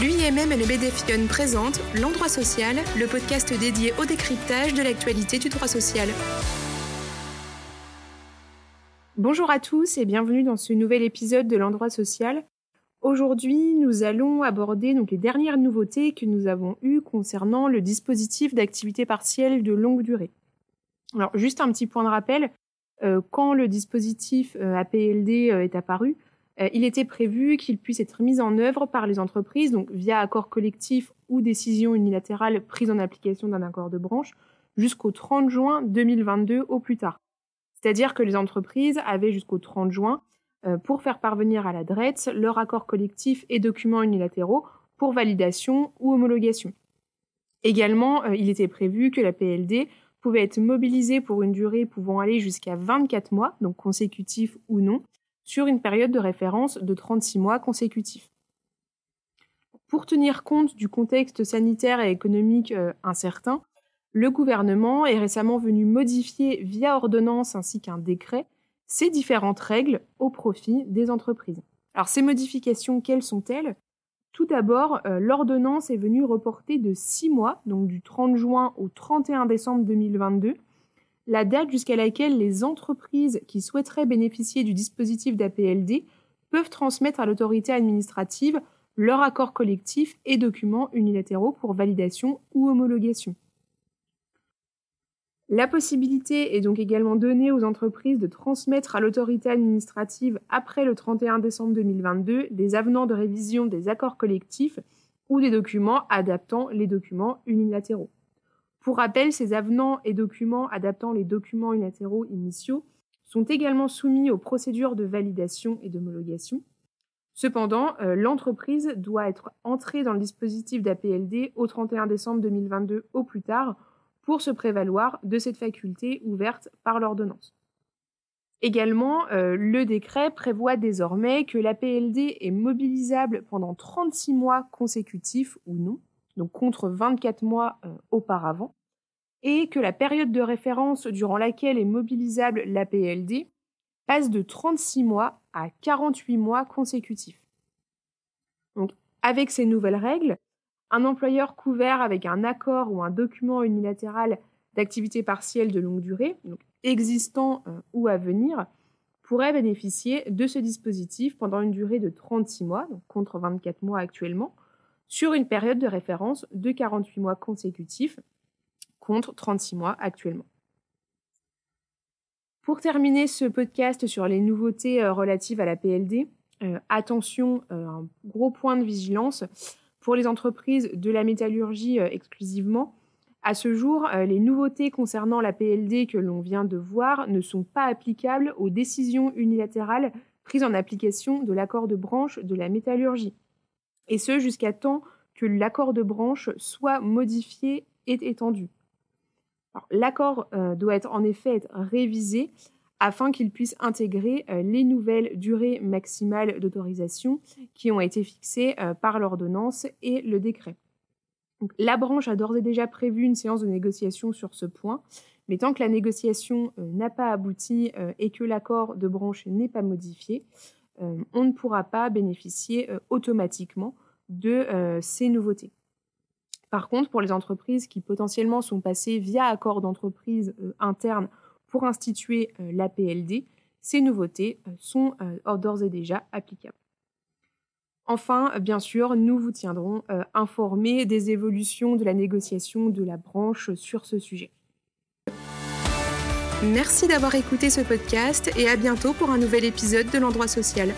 L'UIMM et le BDFION présentent L'Endroit Social, le podcast dédié au décryptage de l'actualité du droit social. Bonjour à tous et bienvenue dans ce nouvel épisode de L'Endroit Social. Aujourd'hui, nous allons aborder les dernières nouveautés que nous avons eues concernant le dispositif d'activité partielle de longue durée. Alors, juste un petit point de rappel, euh, quand le dispositif euh, APLD euh, est apparu, il était prévu qu'il puisse être mis en œuvre par les entreprises, donc via accord collectif ou décision unilatérale prise en application d'un accord de branche, jusqu'au 30 juin 2022 au plus tard. C'est-à-dire que les entreprises avaient jusqu'au 30 juin pour faire parvenir à la DRETS leur accord collectif et documents unilatéraux pour validation ou homologation. Également, il était prévu que la PLD pouvait être mobilisé pour une durée pouvant aller jusqu'à 24 mois, donc consécutifs ou non, sur une période de référence de 36 mois consécutifs. Pour tenir compte du contexte sanitaire et économique euh, incertain, le gouvernement est récemment venu modifier via ordonnance ainsi qu'un décret ces différentes règles au profit des entreprises. Alors ces modifications, quelles sont-elles? Tout d'abord, euh, l'ordonnance est venue reporter de six mois, donc du 30 juin au 31 décembre 2022, la date jusqu'à laquelle les entreprises qui souhaiteraient bénéficier du dispositif d'APLD peuvent transmettre à l'autorité administrative leur accord collectif et documents unilatéraux pour validation ou homologation. La possibilité est donc également donnée aux entreprises de transmettre à l'autorité administrative après le 31 décembre 2022 des avenants de révision des accords collectifs ou des documents adaptant les documents unilatéraux. Pour rappel, ces avenants et documents adaptant les documents unilatéraux initiaux sont également soumis aux procédures de validation et d'homologation. Cependant, euh, l'entreprise doit être entrée dans le dispositif d'APLD au 31 décembre 2022 au plus tard pour se prévaloir de cette faculté ouverte par l'ordonnance. Également, euh, le décret prévoit désormais que la PLD est mobilisable pendant 36 mois consécutifs ou non, donc contre 24 mois euh, auparavant, et que la période de référence durant laquelle est mobilisable la PLD passe de 36 mois à 48 mois consécutifs. Avec ces nouvelles règles, un employeur couvert avec un accord ou un document unilatéral d'activité partielle de longue durée, existant euh, ou à venir, pourrait bénéficier de ce dispositif pendant une durée de 36 mois, donc contre 24 mois actuellement, sur une période de référence de 48 mois consécutifs, contre 36 mois actuellement. Pour terminer ce podcast sur les nouveautés euh, relatives à la PLD, euh, attention, un gros point de vigilance, pour les entreprises de la métallurgie euh, exclusivement, à ce jour, euh, les nouveautés concernant la PLD que l'on vient de voir ne sont pas applicables aux décisions unilatérales prises en application de l'accord de branche de la métallurgie. Et ce, jusqu'à temps que l'accord de branche soit modifié et étendu. L'accord euh, doit en effet être révisé afin qu'ils puissent intégrer euh, les nouvelles durées maximales d'autorisation qui ont été fixées euh, par l'ordonnance et le décret. la branche a d'ores et déjà prévu une séance de négociation sur ce point, mais tant que la négociation n'a pas abouti et que l'accord de branche n'est pas modifié, on ne pourra pas bénéficier automatiquement de ces nouveautés. Par contre, pour les entreprises qui potentiellement sont passées via accord d'entreprise interne pour instituer euh, l'APLD, ces nouveautés euh, sont euh, d'ores et déjà applicables. Enfin, bien sûr, nous vous tiendrons informés des évolutions de la négociation de la branche sur ce sujet. Merci d'avoir écouté ce podcast et à bientôt pour un nouvel épisode de l'endroit social.